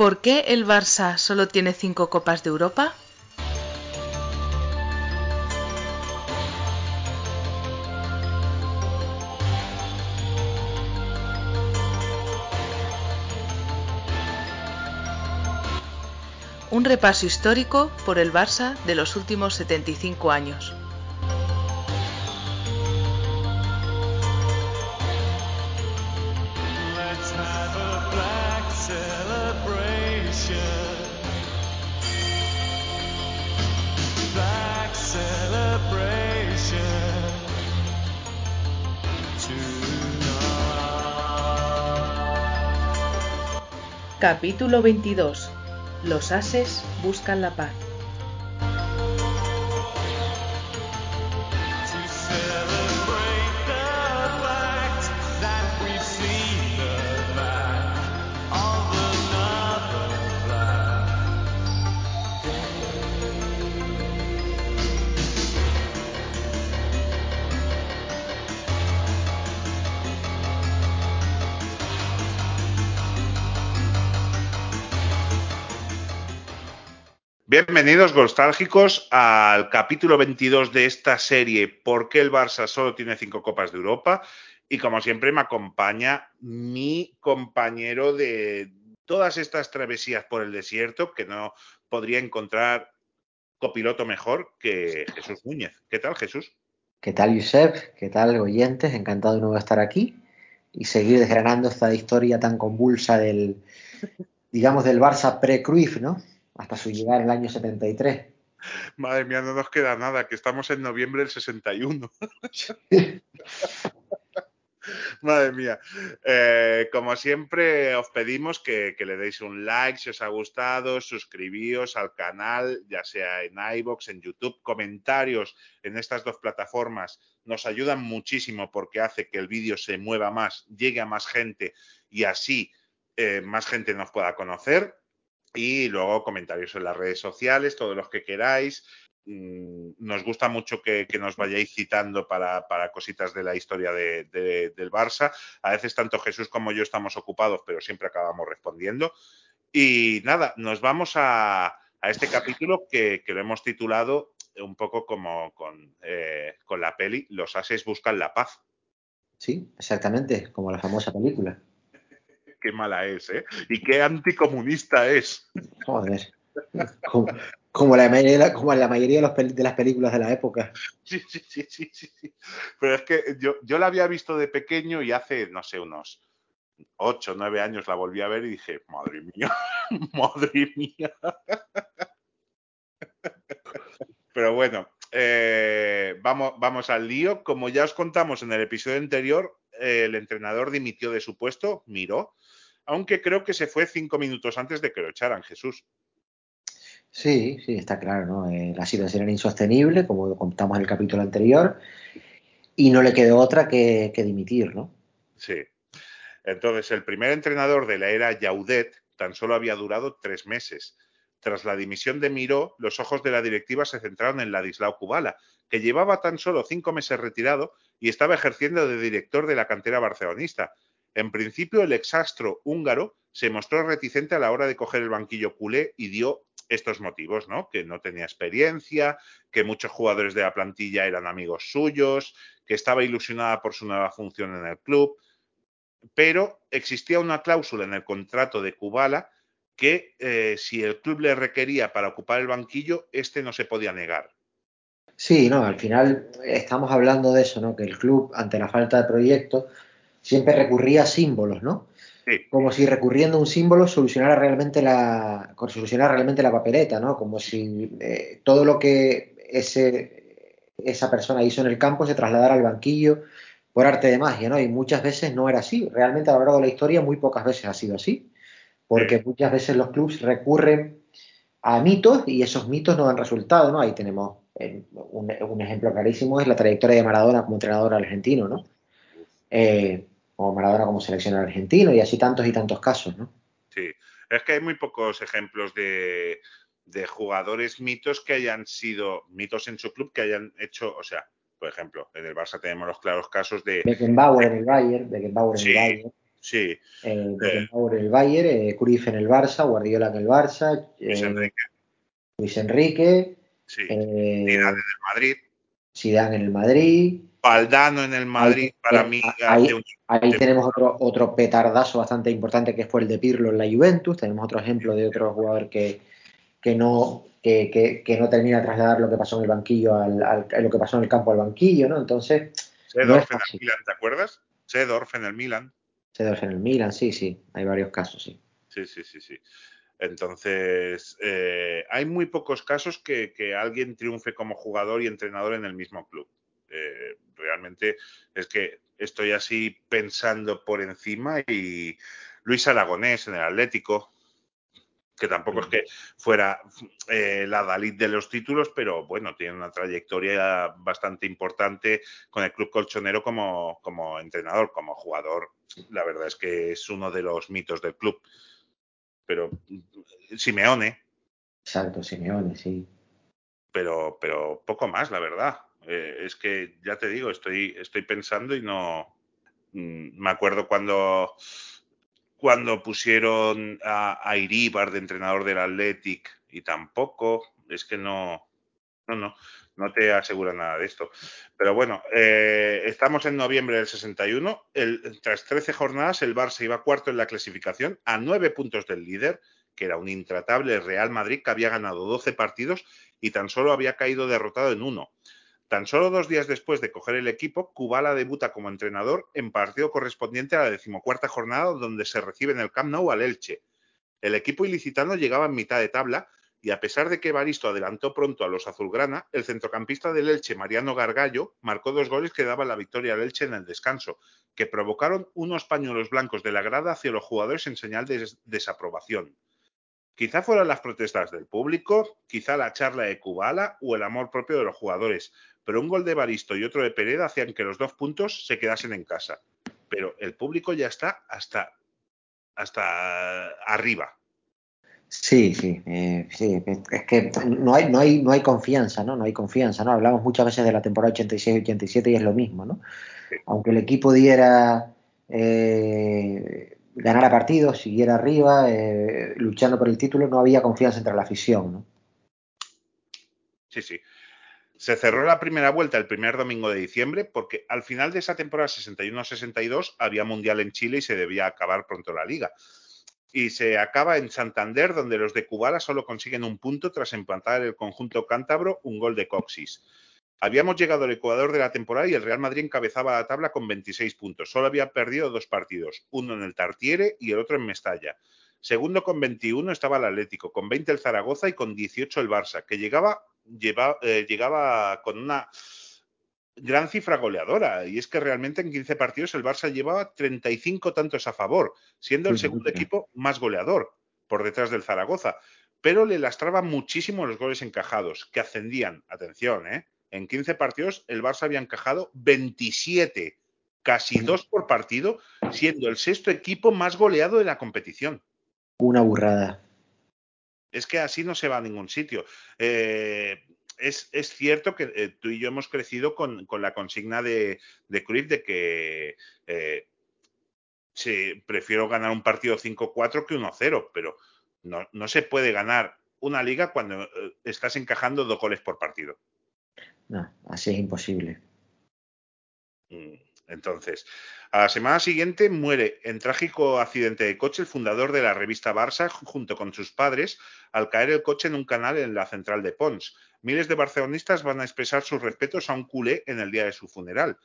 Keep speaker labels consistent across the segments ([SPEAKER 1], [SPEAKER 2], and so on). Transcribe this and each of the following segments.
[SPEAKER 1] ¿Por qué el Barça solo tiene cinco Copas de Europa? Un repaso histórico por el Barça de los últimos 75 años. Capítulo 22. Los ases buscan la paz.
[SPEAKER 2] Bienvenidos, nostálgicos, al capítulo 22 de esta serie ¿Por qué el Barça solo tiene cinco Copas de Europa? Y como siempre me acompaña mi compañero de todas estas travesías por el desierto, que no podría encontrar copiloto mejor que Jesús Núñez. ¿Qué tal, Jesús?
[SPEAKER 3] ¿Qué tal, Josep? ¿Qué tal, oyentes? Encantado de nuevo estar aquí y seguir desgranando esta historia tan convulsa del, digamos, del Barça pre-Cruyff, ¿no? Hasta su llegada en el año 73.
[SPEAKER 2] Madre mía, no nos queda nada, que estamos en noviembre del 61. Madre mía. Eh, como siempre, os pedimos que, que, le deis un like si os ha gustado, suscribíos al canal, ya sea en iBox, en YouTube, comentarios en estas dos plataformas nos ayudan muchísimo porque hace que el vídeo se mueva más, llegue a más gente y así eh, más gente nos pueda conocer. Y luego comentarios en las redes sociales, todos los que queráis. Mm, nos gusta mucho que, que nos vayáis citando para, para, cositas de la historia de, de, del Barça. A veces tanto Jesús como yo estamos ocupados, pero siempre acabamos respondiendo. Y nada, nos vamos a, a este capítulo que, que, lo hemos titulado un poco como con, eh, con la peli Los ases buscan la paz.
[SPEAKER 3] Sí, exactamente, como la famosa película.
[SPEAKER 2] Qué mala es, ¿eh? Y qué anticomunista es.
[SPEAKER 3] Joder. Como, como, la, mayoría, como la mayoría de, los, de, las películas de la época.
[SPEAKER 2] Sí, sí, sí, sí, sí. Pero es que yo, yo la había visto de pequeño y hace, no sé, unos 8, 9 años la volví a ver y dije, madre mía, madre mía. Pero bueno, eh, vamos, vamos al lío. Como ya os contamos en el episodio anterior, eh, el entrenador dimitió de su puesto, miró, aunque creo que se fue cinco minutos antes de que lo echaran, Jesús.
[SPEAKER 3] Sí, sí, está claro, ¿no? Eh, la situación era insostenible, como contamos en el capítulo anterior, y no le quedó otra que, que dimitir, ¿no?
[SPEAKER 2] Sí. Entonces, el primer entrenador de la era Yaudet tan solo había durado tres meses. Tras la dimisión de Miró, los ojos de la directiva se centraron en Ladislao Kubala, que llevaba tan solo cinco meses retirado y estaba ejerciendo de director de la cantera barcelonista. En principio, el exastro húngaro se mostró reticente a la hora de coger el banquillo culé y dio estos motivos, ¿no? Que no tenía experiencia, que muchos jugadores de la plantilla eran amigos suyos, que estaba ilusionada por su nueva función en el club. Pero existía una cláusula en el contrato de Kubala que eh, si el club le requería para ocupar el banquillo, este no se podía negar.
[SPEAKER 3] Sí, no, al final estamos hablando de eso, ¿no? Que el club, ante la falta de proyecto, siempre recurría a símbolos, ¿no?
[SPEAKER 2] Sí.
[SPEAKER 3] como si recurriendo a un símbolo solucionara realmente la, solucionara realmente la papeleta, ¿no? Como si eh, todo lo que ese, esa persona hizo en el campo se trasladara al banquillo por arte de magia, ¿no? Y muchas veces no era así. Realmente a lo largo de la historia muy pocas veces ha sido así. Porque
[SPEAKER 2] Sí.
[SPEAKER 3] muchas veces los clubes recurren a mitos y esos mitos no dan resultado, ¿no? Ahí tenemos eh, un, un ejemplo clarísimo, es la trayectoria de Maradona como entrenador argentino, ¿no? Eh, o Maradona como seleccionador argentino y así tantos y tantos casos, ¿no?
[SPEAKER 2] Sí, es que hay muy pocos ejemplos de, de jugadores mitos que hayan sido mitos en su club, que hayan hecho, o sea, por ejemplo, en el Barça tenemos los claros casos de,
[SPEAKER 3] Beckenbauer en el Bayern, Beckenbauer en
[SPEAKER 2] Sí.
[SPEAKER 3] el Bayern,
[SPEAKER 2] sí,
[SPEAKER 3] eh, Beckenbauer en el Bayern, eh, Cruyff en el Barça, Guardiola en el Barça,
[SPEAKER 2] Luis
[SPEAKER 3] eh,
[SPEAKER 2] Enrique,
[SPEAKER 3] Luis Enrique,
[SPEAKER 2] sí,
[SPEAKER 3] eh,
[SPEAKER 2] Zidane en el Madrid,
[SPEAKER 3] Zidane en el Madrid.
[SPEAKER 2] Valdano en el Madrid,
[SPEAKER 3] Ahí-
[SPEAKER 2] para mí
[SPEAKER 3] ahí-
[SPEAKER 2] un
[SPEAKER 3] tenemos otro, otro petardazo bastante importante que fue el de Pirlo en la Juventus. Tenemos otro ejemplo de otro jugador que, que no, que, que- que no termina de trasladar lo que pasó en el banquillo al, al- lo que pasó en el campo al banquillo, ¿no? Entonces, no
[SPEAKER 2] Seedorf en el. Milan, ¿te acuerdas? Seedorf en el Milan.
[SPEAKER 3] Seedorf en el Milan, sí, sí, hay varios casos, sí.
[SPEAKER 2] Sí, sí, sí, sí. Entonces, eh, hay muy pocos casos que, que alguien triunfe como jugador y entrenador en el mismo club. Eh, realmente es que estoy así pensando por encima y Luis Aragonés en el Atlético, que tampoco es que fuera eh, la Dalit de los títulos, pero bueno, tiene una trayectoria bastante importante con el club colchonero como, como entrenador, como jugador. La verdad es que es uno de los mitos del club. Pero Simeone,
[SPEAKER 3] Exacto, Simeone, sí.
[SPEAKER 2] pero, pero poco más, la verdad. Eh, es que ya te digo, estoy, estoy pensando y no. mm, Me acuerdo cuando, cuando pusieron a, a Iríbar de entrenador del Athletic y tampoco, es que no. No, no, no te asegura nada de esto. Pero bueno, eh, estamos en noviembre del 61. El, tras 13 jornadas, el Barça iba cuarto en la clasificación a nueve puntos del líder, que era un intratable Real Madrid que había ganado 12 partidos y tan solo había caído derrotado en uno. Tan solo dos días después de coger el equipo, Kubala debuta como entrenador en partido correspondiente a la decimocuarta jornada donde se recibe en el Camp Nou al Elche. El equipo ilicitano llegaba en mitad de tabla y a pesar de que Baristo adelantó pronto a los azulgrana, el centrocampista del Elche, Mariano Gargallo, marcó dos goles que daban la victoria al Elche en el descanso, que provocaron unos pañuelos blancos de la grada hacia los jugadores en señal de des desaprobación. Quizá fueran las protestas del público, quizá la charla de Kubala o el amor propio de los jugadores, pero un gol de Baristo y otro de Pereda hacían que los dos puntos se quedasen en casa. Pero el público ya está hasta, hasta arriba.
[SPEAKER 3] Sí, sí, eh, sí, es que no hay, no hay, no hay confianza, ¿no? No hay confianza, ¿no? Hablamos muchas veces de la temporada 86-87 y es lo mismo, ¿no? Aunque el equipo diera, eh, ganara partidos, siguiera arriba, eh, luchando por el título, no había confianza entre la afición, ¿no?
[SPEAKER 2] Sí, sí. Se cerró la primera vuelta el primer domingo de diciembre porque al final de esa temporada 61-62 había Mundial en Chile y se debía acabar pronto la liga. Y se acaba en Santander, donde los de Kubala solo consiguen un punto tras empatar el conjunto cántabro un gol de Coxis. Habíamos llegado al Ecuador de la temporada y el Real Madrid encabezaba la tabla con 26 puntos. Solo había perdido dos partidos, uno en el Tartiere y el otro en Mestalla. Segundo con 21 estaba el Atlético, con 20 el Zaragoza y con 18 el Barça, que llegaba, lleva, eh, llegaba con una gran cifra goleadora. Y es que realmente en 15 partidos el Barça llevaba 35 tantos a favor, siendo el segundo equipo más goleador, por detrás del Zaragoza. Pero le lastraba muchísimo los goles encajados, que ascendían, atención, ¿eh? en 15 partidos el Barça había encajado 27, casi dos por partido, siendo el sexto equipo más goleado de la competición.
[SPEAKER 3] Una burrada.
[SPEAKER 2] Es que así no se va a ningún sitio. Eh, es, es, cierto que eh, tú y yo hemos crecido con, con la consigna de, de Cruyff de que eh, sí, prefiero ganar un partido 5-4 que 1-0, pero no, no, se puede ganar una liga cuando eh, estás encajando dos goles por partido.
[SPEAKER 3] No, así es imposible.
[SPEAKER 2] Mm, Entonces, a la semana siguiente muere en trágico accidente de coche el fundador de la revista Barça junto con sus padres al caer el coche en un canal en la central de Pons. Miles de barcelonistas van a expresar sus respetos a un culé en el día de su funeral.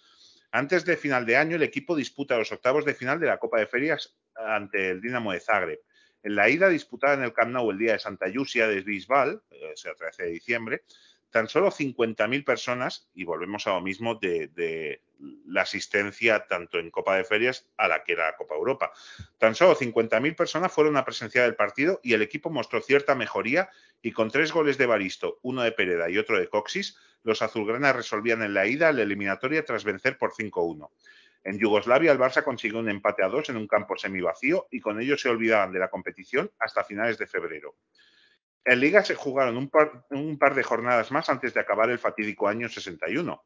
[SPEAKER 2] Antes de final de año, el equipo disputa los octavos de final de la Copa de Ferias ante el Dinamo de Zagreb. En la ida disputada en el Camp Nou el día de Santa Yusia de Bisbal, eh, o sea, 13 de diciembre, tan solo 50.000 personas, y volvemos a lo mismo de, de, la asistencia tanto en Copa de Ferias a la que era la Copa Europa. Tan solo 50.000 personas fueron a presenciar el partido y el equipo mostró cierta mejoría y con tres goles de Baristo, uno de Pereda y otro de Coxis, los azulgranas resolvían en la ida la eliminatoria tras vencer por 5-1. En Yugoslavia, el Barça consiguió un empate a dos en un campo semivacío y con ello se olvidaban de la competición hasta finales de febrero. En Liga se jugaron un par, un par, de jornadas más antes de acabar el fatídico año 61.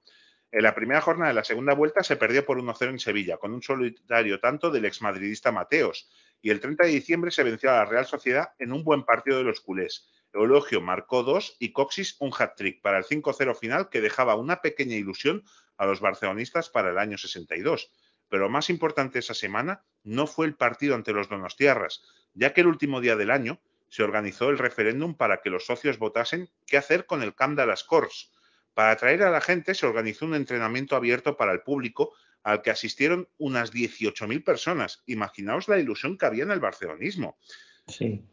[SPEAKER 2] En la primera jornada de la segunda vuelta se perdió por 1-0 en Sevilla, con un solitario tanto del exmadridista Mateos, y el 30 de diciembre se venció a la Real Sociedad en un buen partido de los culés. Eulogio marcó dos y Coxis un hat-trick para el 5-0 final que dejaba una pequeña ilusión a los barcelonistas para el año 62. Pero lo más importante esa semana no fue el partido ante los Donostiarras, ya que el último día del año se organizó el referéndum para que los socios votasen qué hacer con el Camp de las. Para atraer a la gente se organizó un entrenamiento abierto para el público al que asistieron unas 18.000 personas. Imaginaos la ilusión que había en el barcelonismo.
[SPEAKER 3] Sí.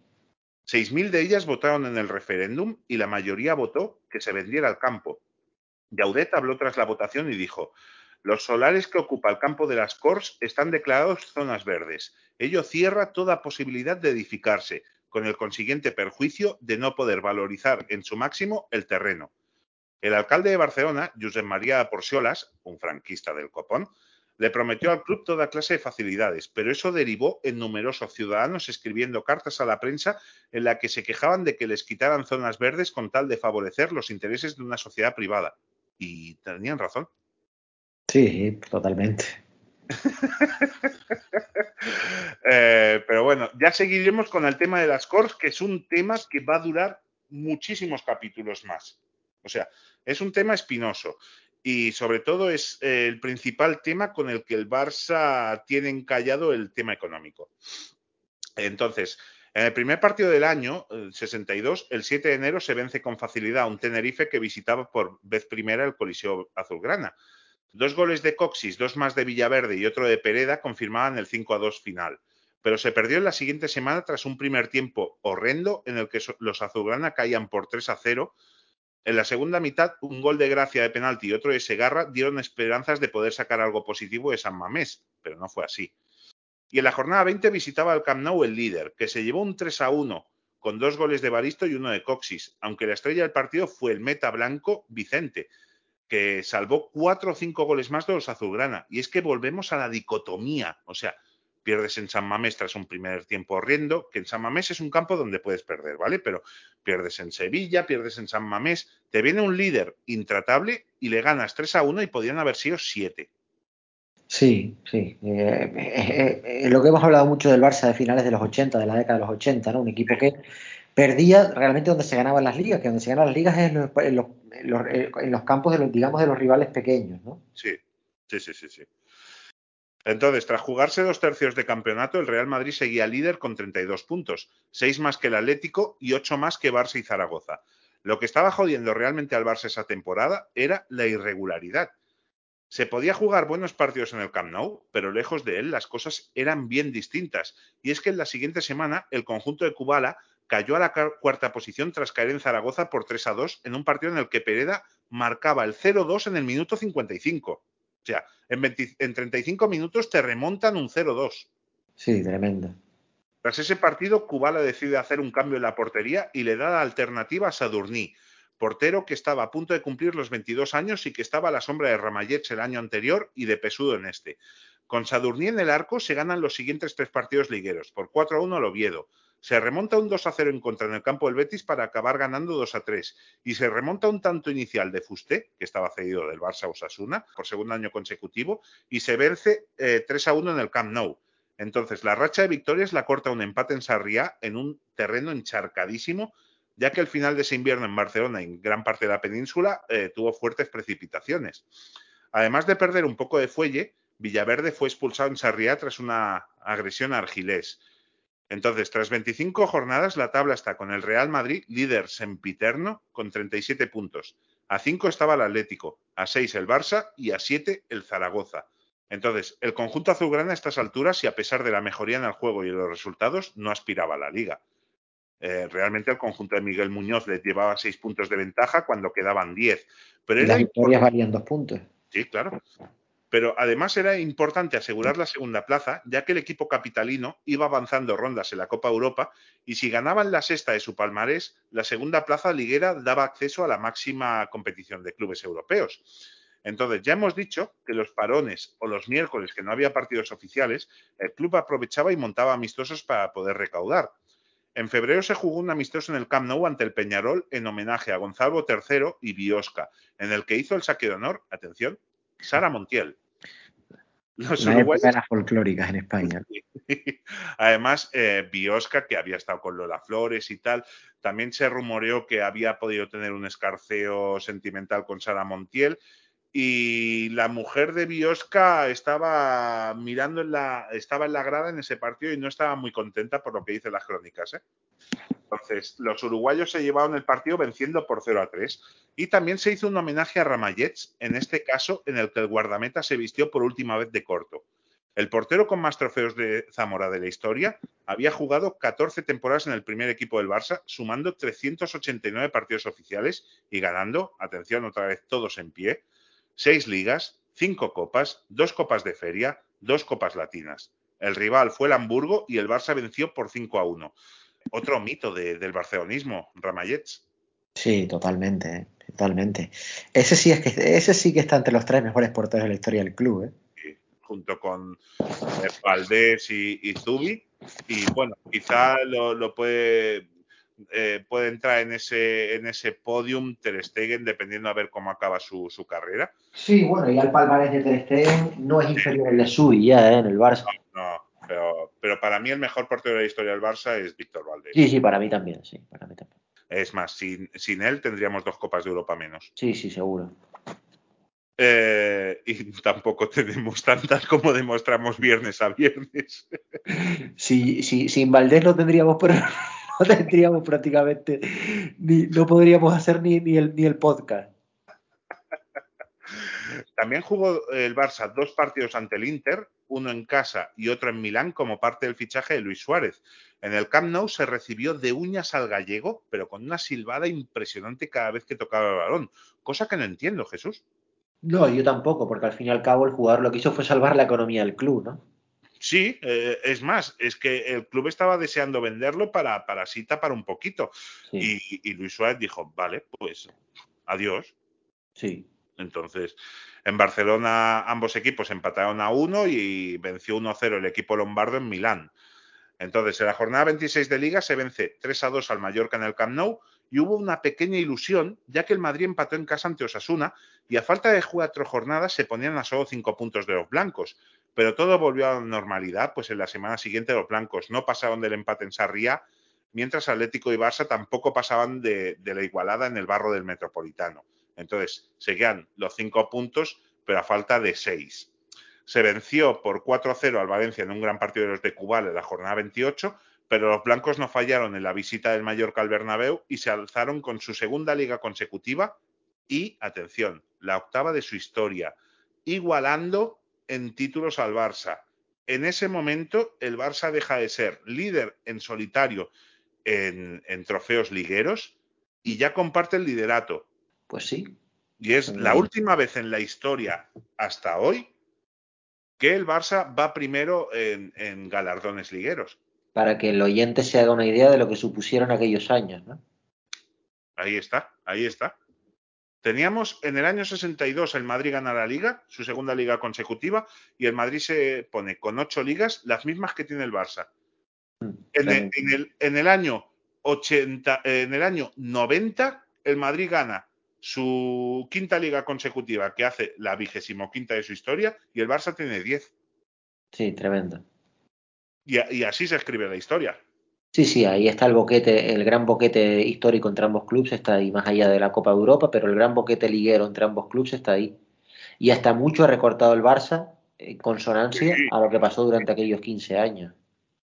[SPEAKER 2] 6.000 de ellas votaron en el referéndum y la mayoría votó que se vendiera el campo. Yaudet habló tras la votación y dijo, los solares que ocupa el campo de las Corts están declarados zonas verdes. Ello cierra toda posibilidad de edificarse, con el consiguiente perjuicio de no poder valorizar en su máximo el terreno. El alcalde de Barcelona, Josep María Porciolas, un franquista del copón, le prometió al club toda clase de facilidades, pero eso derivó en numerosos ciudadanos escribiendo cartas a la prensa en la que se quejaban de que les quitaran zonas verdes con tal de favorecer los intereses de una sociedad privada. Y tenían razón.
[SPEAKER 3] Sí, totalmente.
[SPEAKER 2] eh, pero bueno, ya seguiremos con el tema de las cores, que es un tema que va a durar muchísimos capítulos más. O sea, es un tema espinoso y sobre todo es eh, el principal tema con el que el Barça tiene encallado el tema económico. Entonces, en el primer partido del año, el 62, el 7 de enero se vence con facilidad a un Tenerife que visitaba por vez primera el Coliseo Azulgrana. Dos goles de Coxis, dos más de Villaverde y otro de Pereda confirmaban el 5 a 2 final. Pero se perdió en la siguiente semana tras un primer tiempo horrendo en el que los Azulgrana caían por 3 a 0. En la segunda mitad, un gol de Gracia de penalti y otro de Segarra dieron esperanzas de poder sacar algo positivo de San Mamés, pero no fue así. Y en la jornada 20 visitaba al Camp Nou el líder, que se llevó un 3 a 1, con dos goles de Baristo y uno de Coxis, aunque la estrella del partido fue el meta blanco Vicente, que salvó cuatro o cinco goles más de los azulgrana. Y es que volvemos a la dicotomía. O sea, pierdes en San Mamés tras un primer tiempo horrendo, que en San Mamés es un campo donde puedes perder, ¿vale? Pero pierdes en Sevilla, pierdes en San Mamés, te viene un líder intratable y le ganas 3 a 1 y podían haber sido 7.
[SPEAKER 3] Sí, sí. Eh, eh, eh, lo que hemos hablado mucho del Barça de finales de los 80, de la década de los 80, ¿no? Un equipo que perdía realmente donde se ganaban las ligas, que donde se ganan las ligas es en los, en los, en los, en los campos de los, digamos, de los rivales pequeños, ¿no?
[SPEAKER 2] Sí, sí, sí, sí, sí. Entonces, tras jugarse dos tercios de campeonato, el Real Madrid seguía líder con 32 puntos, seis más que el Atlético y ocho más que Barça y Zaragoza. Lo que estaba jodiendo realmente al Barça esa temporada era la irregularidad. Se podía jugar buenos partidos en el Camp Nou, pero lejos de él las cosas eran bien distintas. Y es que en la siguiente semana el conjunto de Kubala cayó a la cuarta posición tras caer en Zaragoza por 3 a 2 en un partido en el que Pereda marcaba el 0-2 en el minuto 55. O sea, en, 20, en 35 minutos te remontan un 0-2.
[SPEAKER 3] Sí, tremendo.
[SPEAKER 2] Tras ese partido, Kubala decide hacer un cambio en la portería y le da la alternativa a Sadurní, portero que estaba a punto de cumplir los 22 años y que estaba a la sombra de Ramallets el año anterior y de Pesudo en este. Con Sadurní en el arco se ganan los siguientes tres partidos ligueros, por 4 a 1 al Oviedo, se remonta un 2 a 0 en contra en el campo del Betis para acabar ganando 2 a 3 y se remonta un tanto inicial de Fusté, que estaba cedido del Barça Osasuna por segundo año consecutivo y se vence eh, 3 a 1 en el Camp Nou. Entonces, la racha de victorias la corta un empate en Sarriá en un terreno encharcadísimo, ya que el final de ese invierno en Barcelona y en gran parte de la península eh, tuvo fuertes precipitaciones. Además de perder un poco de fuelle, Villaverde fue expulsado en Sarriá tras una agresión a Argilés. Entonces, tras 25 jornadas, la tabla está con el Real Madrid, líder sempiterno, con 37 puntos. A 5 estaba el Atlético, a 6 el Barça y a 7 el Zaragoza. Entonces, el conjunto azulgrana a estas alturas, y a pesar de la mejoría en el juego y en los resultados, no aspiraba a la liga. Eh, realmente el conjunto de Miguel Muñoz les llevaba 6 puntos de ventaja cuando quedaban 10. Pero
[SPEAKER 3] Y
[SPEAKER 2] era
[SPEAKER 3] las victorias valían dos puntos.
[SPEAKER 2] Sí, claro. Pero además era importante asegurar la segunda plaza, ya que el equipo capitalino iba avanzando rondas en la Copa Europa y si ganaban la sexta de su palmarés, la segunda plaza liguera daba acceso a la máxima competición de clubes europeos. Entonces, ya hemos dicho que los parones o los miércoles que no había partidos oficiales, el club aprovechaba y montaba amistosos para poder recaudar. En febrero se jugó un amistoso en el Camp Nou ante el Peñarol en homenaje a Gonzalo III y Biosca, en el que hizo el saque de honor, atención, Sara Montiel. Los
[SPEAKER 3] La
[SPEAKER 2] uruguayos
[SPEAKER 3] época de las folclóricas en España.
[SPEAKER 2] Además, eh, Biosca, que había estado con Lola Flores y tal, también se rumoreó que había podido tener un escarceo sentimental con Sara Montiel. Y la mujer de Biosca estaba mirando en la, estaba en la grada en ese partido y no estaba muy contenta por lo que dicen las crónicas. ¿eh? Entonces, los uruguayos se llevaron el partido venciendo por 0 a 3. Y también se hizo un homenaje a Ramallets, en este caso en el que el guardameta se vistió por última vez de corto. El portero con más trofeos de Zamora de la historia había jugado 14 temporadas en el primer equipo del Barça, sumando 389 partidos oficiales y ganando, atención otra vez todos en pie, seis ligas, cinco copas, dos copas de feria, dos copas latinas. El rival fue el Hamburgo y el Barça venció por 5 a 1. Otro mito de- del barcelonismo, Ramallets.
[SPEAKER 3] Sí, totalmente, ¿eh? totalmente. Ese sí es que ese sí que está entre los tres mejores porteros de la historia del club, ¿eh?
[SPEAKER 2] y- junto con eh, Valdés y, y Zubi. Y bueno, quizá lo, lo puede, eh, puede entrar en ese, en ese podium Ter Stegen, dependiendo a ver cómo acaba su, su carrera.
[SPEAKER 3] Sí, bueno, y al palmarés de Ter Stegen no es inferior al de Subi ya, ¿eh? En el Barça.
[SPEAKER 2] No, pero, pero para mí el mejor portero de la historia del Barça es Víctor Valdés.
[SPEAKER 3] Sí, sí, para mí también, sí, para mí también.
[SPEAKER 2] Es más, sin, sin él tendríamos dos Copas de Europa menos.
[SPEAKER 3] Sí, sí, seguro.
[SPEAKER 2] Eh, y tampoco tenemos tantas como demostramos viernes a viernes.
[SPEAKER 3] Si, si, sin Valdés no tendríamos, pero no tendríamos prácticamente, ni, no podríamos hacer ni, ni, el, ni el podcast.
[SPEAKER 2] También jugó el Barça dos partidos ante el Inter, uno en casa y otro en Milán, como parte del fichaje de Luis Suárez. En el Camp Nou se recibió de uñas al gallego, pero con una silbada impresionante cada vez que tocaba el balón, cosa que no entiendo, Jesús.
[SPEAKER 3] No, yo tampoco, porque al fin y al cabo el jugador lo que hizo fue salvar la economía del club, ¿no?
[SPEAKER 2] Sí, eh, es más, es que el club estaba deseando venderlo para, para así tapar un poquito.
[SPEAKER 3] Sí,
[SPEAKER 2] Y, y Luis Suárez dijo, vale, pues adiós.
[SPEAKER 3] sí.
[SPEAKER 2] Entonces, en Barcelona ambos equipos empataron a uno y venció 1-0 el equipo lombardo en Milán. Entonces, en la jornada 26 de Liga se vence 3 a 2 al Mallorca en el Camp Nou y hubo una pequeña ilusión, ya que el Madrid empató en casa ante Osasuna y a falta de cuatro jornadas se ponían a solo 5 puntos de los blancos. Pero todo volvió a la normalidad, pues en la semana siguiente los blancos no pasaron del empate en Sarriá, mientras Atlético y Barça tampoco pasaban de, la igualada en el barro del Metropolitano. Entonces, seguían los 5 puntos, pero a falta de 6. Se venció por 4-0 al Valencia en un gran partido de los de Cubal en la jornada 28, pero los blancos no fallaron en la visita del Mallorca al Bernabéu y se alzaron con su segunda liga consecutiva y, atención, la octava de su historia, igualando en títulos al Barça. En ese momento, el Barça deja de ser líder en solitario en, en trofeos ligueros y ya comparte el liderato.
[SPEAKER 3] Pues sí.
[SPEAKER 2] Y es la última vez en la historia hasta hoy que el Barça va primero en, en galardones ligueros.
[SPEAKER 3] Para que el oyente se haga una idea de lo que supusieron aquellos años, ¿no?
[SPEAKER 2] Ahí está, ahí está. Teníamos en el año 62 el Madrid gana la liga, su segunda liga consecutiva, y el Madrid se pone con ocho ligas, las mismas que tiene el Barça.
[SPEAKER 3] Mm,
[SPEAKER 2] En el,
[SPEAKER 3] claro.
[SPEAKER 2] en el- en el año 80, en el año 90, el Madrid gana su quinta liga consecutiva, que hace la vigésimo quinta de su historia, y el Barça tiene 10.
[SPEAKER 3] Sí, tremendo.
[SPEAKER 2] Y, y así se escribe la historia.
[SPEAKER 3] Sí, sí, ahí está el boquete, el gran boquete histórico entre ambos clubes está ahí, más allá de la Copa de Europa, pero el gran boquete liguero entre ambos clubes está ahí. Y hasta mucho ha recortado el Barça en consonancia
[SPEAKER 2] Sí.
[SPEAKER 3] a lo que pasó durante aquellos 15 años.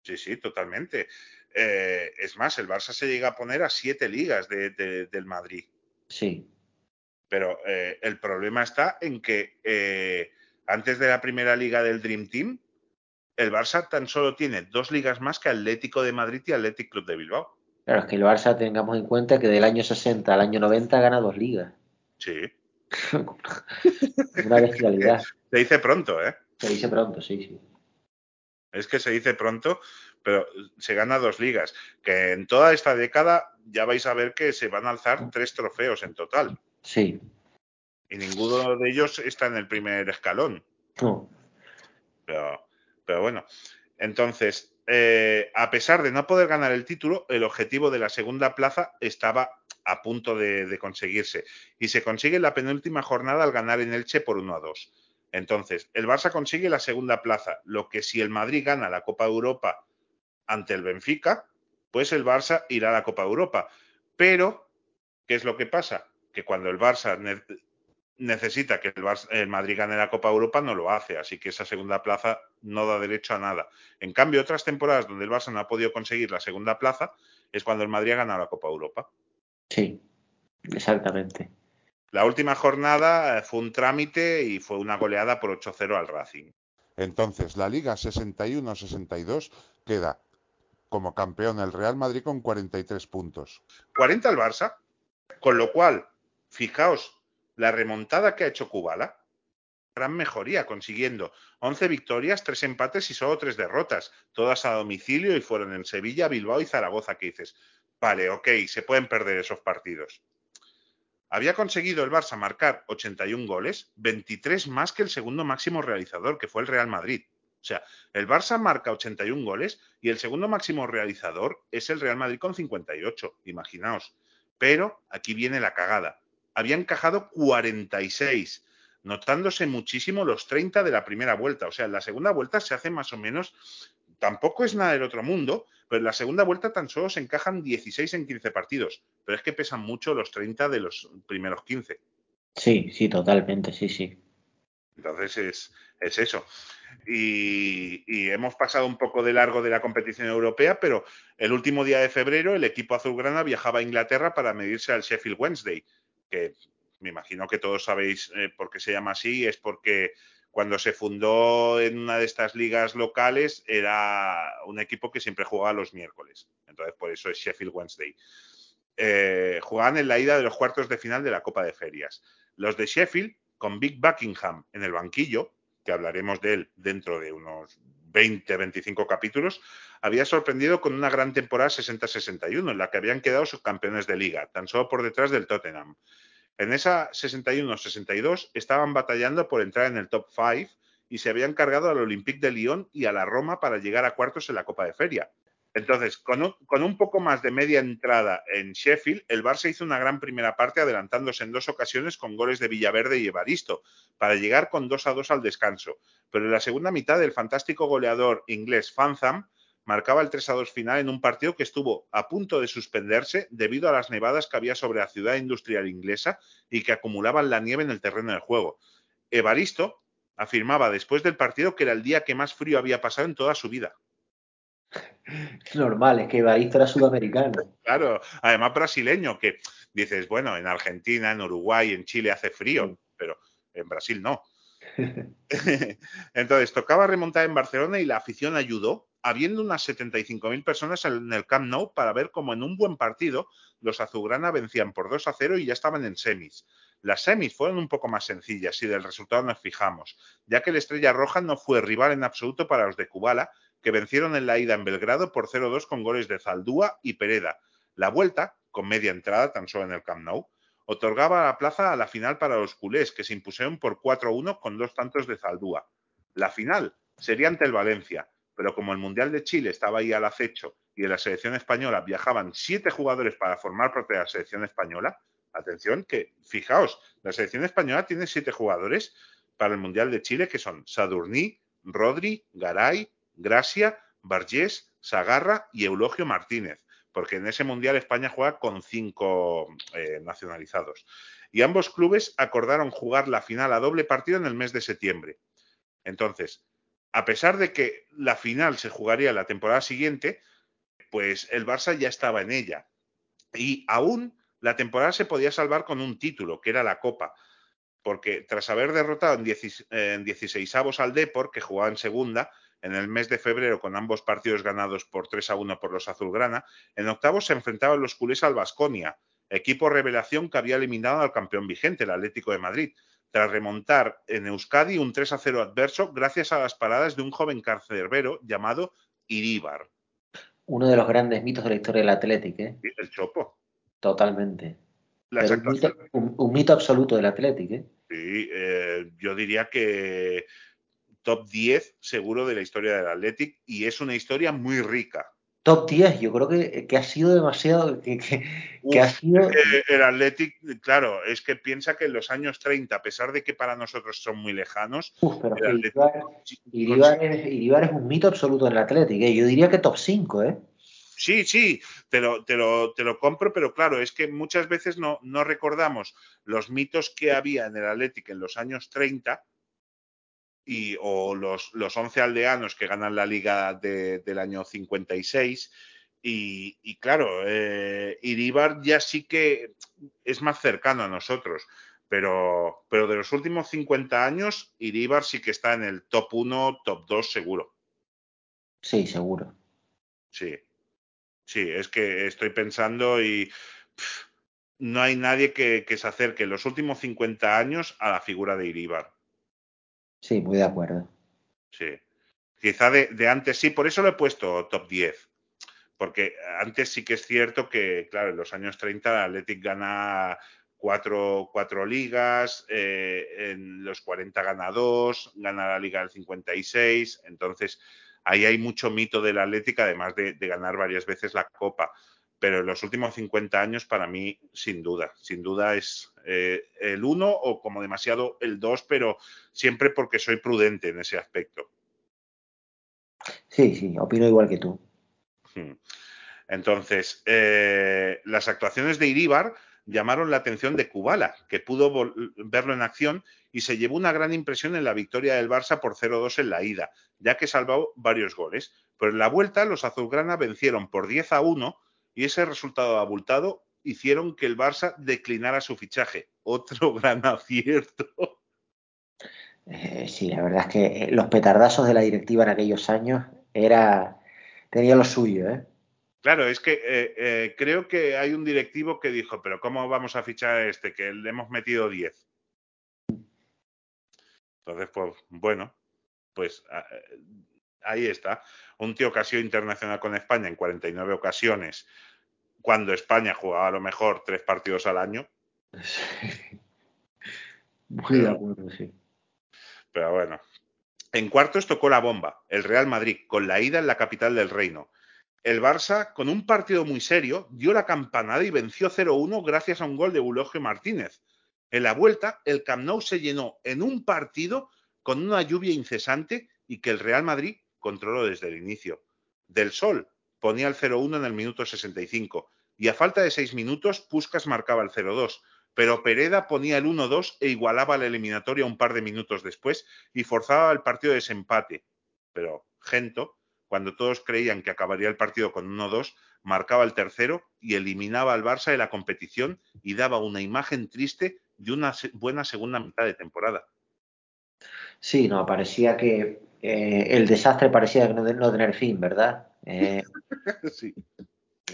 [SPEAKER 2] Sí, sí, totalmente. Eh, es más, el Barça se llega a poner a siete ligas de- de- del Madrid.
[SPEAKER 3] Sí,
[SPEAKER 2] Pero eh, el problema está en que eh, antes de la primera liga del Dream Team, el Barça tan solo tiene dos ligas más que Atlético de Madrid y Athletic Club de Bilbao.
[SPEAKER 3] Claro, es que el Barça tengamos en cuenta que del año 60 al año 90 gana dos ligas.
[SPEAKER 2] Sí.
[SPEAKER 3] Una bestialidad.
[SPEAKER 2] Se dice pronto, ¿eh?
[SPEAKER 3] Se dice pronto, sí, sí.
[SPEAKER 2] Es que se dice pronto, pero se gana dos ligas. Que en toda esta década ya vais a ver que se van a alzar tres trofeos en total.
[SPEAKER 3] Sí.
[SPEAKER 2] Y ninguno de ellos está en el primer escalón.
[SPEAKER 3] No.
[SPEAKER 2] Pero, pero bueno, entonces, eh, a pesar de no poder ganar el título, el objetivo de la segunda plaza estaba a punto de, conseguirse. Y se consigue la penúltima jornada al ganar en Elche por 1 a 2. Entonces, el Barça consigue la segunda plaza, lo que si el Madrid gana la Copa Europa ante el Benfica, pues el Barça irá a la Copa Europa. Pero, ¿qué es lo que pasa? Que cuando el Barça necesita que el, Barça- el Madrid gane la Copa Europa, no lo hace. Así que esa segunda plaza no da derecho a nada. En cambio, otras temporadas donde el Barça no ha podido conseguir la segunda plaza es cuando el Madrid ha ganado la Copa Europa.
[SPEAKER 3] Sí, exactamente.
[SPEAKER 2] La última jornada eh, fue un trámite y fue una goleada por 8-0 al Racing.
[SPEAKER 4] Entonces, la Liga 61-62 queda como campeón el Real Madrid con 43 puntos.
[SPEAKER 2] 40 al Barça, con lo cual, fijaos, la remontada que ha hecho Kubala, gran mejoría, consiguiendo 11 victorias, 3 empates y solo 3 derrotas, todas a domicilio y fueron en Sevilla, Bilbao y Zaragoza, que dices, vale, ok, se pueden perder esos partidos. Había conseguido el Barça marcar 81 goles, 23 más que el segundo máximo realizador, que fue el Real Madrid. O sea, el Barça marca 81 goles y el segundo máximo realizador es el Real Madrid con 58, imaginaos. Pero aquí viene la cagada. Había encajado 46, notándose muchísimo los 30 de la primera vuelta. O sea, en la segunda vuelta se hace más o menos, tampoco es nada del otro mundo, pero en la segunda vuelta tan solo se encajan 16 en 15 partidos. Pero es que pesan mucho los 30 de los primeros 15.
[SPEAKER 3] Sí, sí, totalmente, sí, sí.
[SPEAKER 2] Entonces es, es eso. Y, y, hemos pasado un poco de largo de la competición europea, pero el último día de febrero el equipo azulgrana viajaba a Inglaterra para medirse al Sheffield Wednesday, que me imagino que todos sabéis eh, por qué se llama así, es porque cuando se fundó en una de estas ligas locales era un equipo que siempre jugaba los miércoles. Entonces por eso es Sheffield Wednesday. Eh, jugaban en la ida de los cuartos de final de la Copa de Ferias. Los de Sheffield, con Big Buckingham en el banquillo, que hablaremos de él dentro de unos 20, 25 capítulos, había sorprendido con una gran temporada 60-61, en la que habían quedado subcampeones de liga, tan solo por detrás del Tottenham. En esa 61-62 estaban batallando por entrar en el top 5 y se habían cargado al Olympique de Lyon y a la Roma para llegar a cuartos en la Copa de Feria. Entonces, con un, poco más de media entrada en Sheffield, el Barça hizo una gran primera parte adelantándose en dos ocasiones con goles de Villaverde y Evaristo, para llegar con 2 a 2 al descanso. Pero en la segunda mitad, el fantástico goleador inglés Fantham marcaba el 3 a 2 final en un partido que estuvo a punto de suspenderse debido a las nevadas que había sobre la ciudad industrial inglesa y que acumulaban la nieve en el terreno de juego. Evaristo afirmaba después del partido que era el día que más frío había pasado en toda su vida.
[SPEAKER 3] Es normal, es que Evaristo era sudamericano.
[SPEAKER 2] Claro, además brasileño, que dices, bueno, en Argentina, en Uruguay, en Chile hace frío, pero en Brasil no. Entonces, tocaba remontar en Barcelona y la afición ayudó, habiendo unas 75.000 personas en el Camp Nou para ver cómo en un buen partido los azulgrana vencían por 2 a 0 y ya estaban en semis. Las semis fueron un poco más sencillas y del resultado nos fijamos, ya que el Estrella Roja no fue rival en absoluto para los de Kubala, que vencieron en la ida en Belgrado por 0-2 con goles de Zaldúa y Pereda. La vuelta, con media entrada tan solo en el Camp Nou, otorgaba la plaza a la final para los culés, que se impusieron por 4-1 con dos tantos de Zaldúa. La final sería ante el Valencia, pero como el Mundial de Chile estaba ahí al acecho y en la selección española viajaban siete jugadores para formar parte de la selección española, atención que, fijaos, la selección española tiene siete jugadores para el Mundial de Chile, que son Sadurní, Rodri, Garay, Gracia, Bargés, Sagarra y Eulogio Martínez, porque en ese Mundial España juega con cinco eh, nacionalizados. Y ambos clubes acordaron jugar la final a doble partido en el mes de septiembre. Entonces, a pesar de que la final se jugaría la temporada siguiente, pues el Barça ya estaba en ella. Y aún la temporada se podía salvar con un título, que era la Copa, porque tras haber derrotado en, 16, en 16 al Depor, que jugaba en segunda, en el mes de febrero con ambos partidos ganados por 3 a 1 por los azulgrana, en octavos se enfrentaban los culés al Basconia, equipo revelación que había eliminado al campeón vigente, el Atlético de Madrid, tras remontar en Euskadi un 3 a 0 adverso gracias a las paradas de un joven carcerbero llamado Iríbar.
[SPEAKER 3] Uno de los grandes mitos de la historia del Atlético, ¿eh?
[SPEAKER 2] El Chopo.
[SPEAKER 3] Totalmente. Mito, un mito absoluto del Atlético, ¿eh?
[SPEAKER 2] Sí, eh, yo diría que top 10 seguro de la historia del Athletic y es una historia muy rica.
[SPEAKER 3] Top 10, yo creo que, que ha sido demasiado. Que, ha sido.
[SPEAKER 2] El Athletic, claro, es que piensa que en los años 30, a pesar de que para nosotros son muy lejanos,
[SPEAKER 3] Uf, pero
[SPEAKER 2] el Athletic
[SPEAKER 3] Iribar, Iribar es, Iribar es un mito absoluto en el Atlético, ¿eh? Yo diría que top 5, ¿eh?
[SPEAKER 2] Sí, sí, te lo, te lo, te lo compro, pero claro, es que muchas veces no, no recordamos los mitos que había en el Athletic en los años 30 y, o los, los 11 aldeanos que ganan la liga de- del año 56. Y, y claro, eh, Iríbar ya sí que es más cercano a nosotros, pero, pero de los últimos 50 años, Iríbar sí que está en el top 1, top 2 seguro.
[SPEAKER 3] Sí, seguro.
[SPEAKER 2] Sí, sí, es que estoy pensando y pff, no hay nadie que, que se acerque en los últimos 50 años a la figura de Iríbar.
[SPEAKER 3] Sí, muy de acuerdo.
[SPEAKER 2] Sí. Quizá de, antes sí, por eso lo he puesto top 10. Porque antes sí que es cierto que, claro, en los años 30 el Athletic gana cuatro, cuatro ligas, eh, en los 40 gana dos, gana la liga del 56, entonces ahí hay mucho mito del Athletic, además de, de ganar varias veces la Copa. Pero en los últimos 50 años, para mí, sin duda, sin duda es eh, el 1 o como demasiado el 2, pero siempre porque soy prudente en ese aspecto.
[SPEAKER 3] Sí, sí, opino igual que tú.
[SPEAKER 2] Hmm. Entonces, eh, las actuaciones de Iríbar llamaron la atención de Kubala, que pudo verlo en acción y se llevó una gran impresión en la victoria del Barça por 0-2 en la ida, ya que salvó varios goles. Pero en la vuelta, los azulgrana vencieron por 10 a 1 y ese resultado abultado hicieron que el Barça declinara su fichaje. Otro gran acierto.
[SPEAKER 3] Eh, sí, la verdad es que eh, los petardazos de la directiva en aquellos años era tenía lo suyo, ¿eh?
[SPEAKER 2] Claro, es que eh, eh, creo que hay un directivo que dijo, pero ¿cómo vamos a fichar a este? Que le hemos metido 10. Entonces, pues bueno, pues a- eh, ahí está. Un tío que ha sido internacional con España en 49 ocasiones, cuando España jugaba a lo mejor tres partidos al año,
[SPEAKER 3] Muy de acuerdo, sí.
[SPEAKER 2] pero bueno. En cuartos tocó la bomba, el Real Madrid, con la ida en la capital del reino. El Barça, con un partido muy serio, dio la campanada y venció 0-1 gracias a un gol de Eulogio Martínez. En la vuelta, el Camp Nou se llenó en un partido con una lluvia incesante y que el Real Madrid controló desde el inicio. Del Sol ponía el 0-1 en el minuto 65 y a falta de seis minutos Puskas marcaba el 0-2, pero Pereda ponía el 1-2 e igualaba la eliminatoria un par de minutos después y forzaba el partido de desempate. Pero Gento, cuando todos creían que acabaría el partido con 1-2, marcaba el tercero y eliminaba al Barça de la competición y daba una imagen triste de una buena segunda mitad de temporada.
[SPEAKER 3] Sí, no, parecía que eh, el desastre parecía no, no tener fin, ¿verdad? Eh,
[SPEAKER 2] Sí.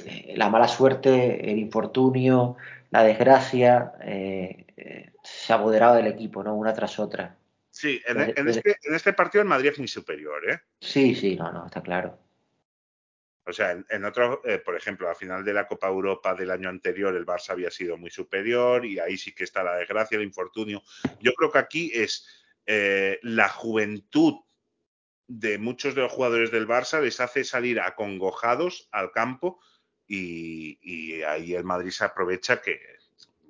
[SPEAKER 3] eh, la mala suerte, el infortunio, la desgracia, se apoderaba del equipo, ¿no? Una tras otra.
[SPEAKER 2] Sí, en, este, en este partido el Madrid es muy superior, ¿eh?
[SPEAKER 3] Sí, sí, no, no, está claro.
[SPEAKER 2] O sea, en, en otro, eh, por ejemplo, a final de la Copa Europa del año anterior, el Barça había sido muy superior y ahí sí que está la desgracia, el infortunio. Yo creo que aquí es eh, la juventud de muchos de los jugadores del Barça les hace salir acongojados al campo y, y ahí el Madrid se aprovecha que,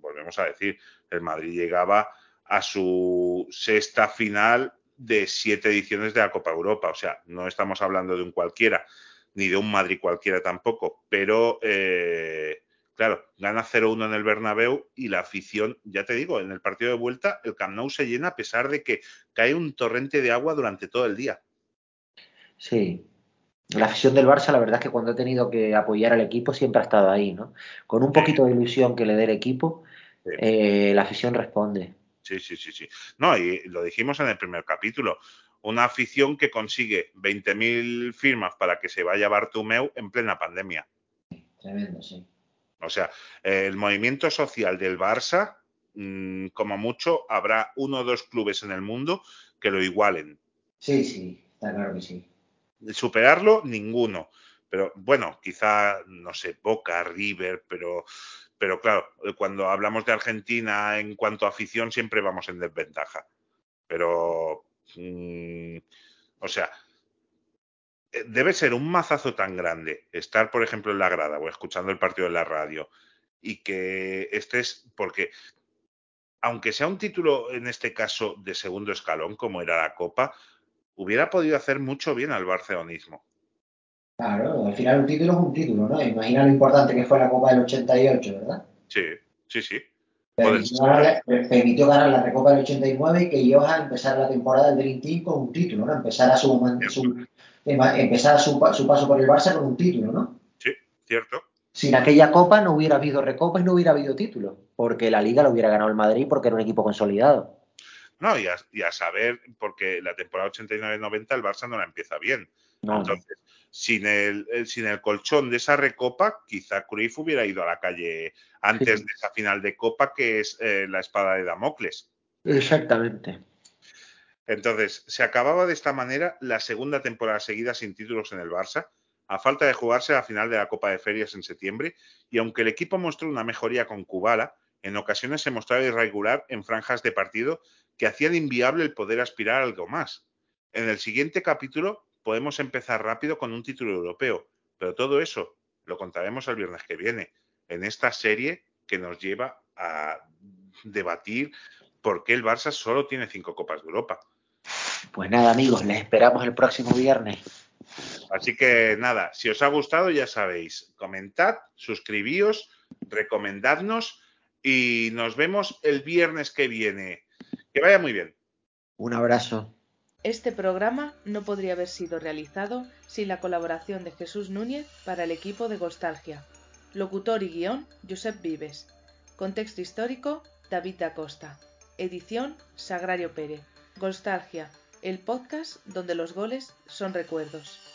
[SPEAKER 2] volvemos a decir, el Madrid llegaba a su sexta final de siete ediciones de la Copa Europa. O sea, no estamos hablando de un cualquiera, ni de un Madrid cualquiera tampoco, pero eh, claro, gana 0-1 en el Bernabéu y la afición, ya te digo, en el partido de vuelta el Camp Nou se llena a pesar de que cae un torrente de agua durante todo el día.
[SPEAKER 3] Sí. La afición del Barça, la verdad es que cuando ha tenido que apoyar al equipo siempre ha estado ahí, ¿no? Con un poquito de ilusión que le dé el equipo, eh, la afición responde.
[SPEAKER 2] Sí, sí, sí, sí. No, y lo dijimos en el primer capítulo. Una afición que consigue 20.000 firmas para que se vaya Bartumeu en plena pandemia.
[SPEAKER 3] Tremendo, sí.
[SPEAKER 2] O sea, el movimiento social del Barça, mm, como mucho, habrá uno o dos clubes en el mundo que lo igualen.
[SPEAKER 3] Sí, sí, está claro que sí.
[SPEAKER 2] Superarlo, ninguno. Pero bueno, quizá, no sé, Boca, River, pero, pero claro, cuando hablamos de Argentina en cuanto a afición, siempre vamos en desventaja. Pero, mm, o sea, eh, debe ser un mazazo tan grande estar, por ejemplo, en la grada o escuchando el partido en la radio y que estés, porque aunque sea un título en este caso de segundo escalón, como era la Copa, hubiera podido hacer mucho bien al barcelonismo.
[SPEAKER 3] Claro, al final un título es un título, ¿no? Imagina lo importante que fue la Copa del 88, ¿verdad?
[SPEAKER 2] Sí, sí, sí.
[SPEAKER 3] Permitió ganar, la, permitió ganar la Recopa del 89 y que Johan empezara la temporada del Dream Team con un título, ¿no? Empezara su, su, empezara su, su paso por el Barça con un título, ¿no?
[SPEAKER 2] Sí, cierto.
[SPEAKER 3] Sin aquella Copa no hubiera habido Recopa y no hubiera habido título, porque la Liga lo hubiera ganado el Madrid porque era un equipo consolidado.
[SPEAKER 2] No, y a, y a saber, porque la temporada 89-90 el Barça no la empieza bien.
[SPEAKER 3] No.
[SPEAKER 2] Entonces, sin el, el- sin el colchón de esa recopa, quizá Cruyff hubiera ido a la calle antes
[SPEAKER 3] Sí.
[SPEAKER 2] de esa final de Copa, que es eh, la espada de Damocles.
[SPEAKER 3] Exactamente.
[SPEAKER 2] Entonces, se acababa de esta manera la segunda temporada seguida sin títulos en el Barça, a falta de jugarse la final de la Copa de Ferias en septiembre, y aunque el equipo mostró una mejoría con Kubala, en ocasiones se mostraba irregular en franjas de partido que hacían inviable el poder aspirar a algo más. En el siguiente capítulo podemos empezar rápido con un título europeo, pero todo eso lo contaremos el viernes que viene, en esta serie que nos lleva a debatir por qué el Barça solo tiene cinco Copas de Europa.
[SPEAKER 3] Pues nada, amigos, les esperamos el próximo viernes.
[SPEAKER 2] Así que nada, si os ha gustado, ya sabéis, comentad, suscribíos, recomendadnos y nos vemos el viernes que viene. Que vaya muy bien.
[SPEAKER 3] Un abrazo.
[SPEAKER 1] Este programa no podría haber sido realizado sin la colaboración de Jesús Núñez para el equipo de Nostalgia. Locutor y guion, Josep Vives. Contexto histórico, David da Costa. Edición, Sagrario Pérez. Nostalgia, el podcast donde los goles son recuerdos.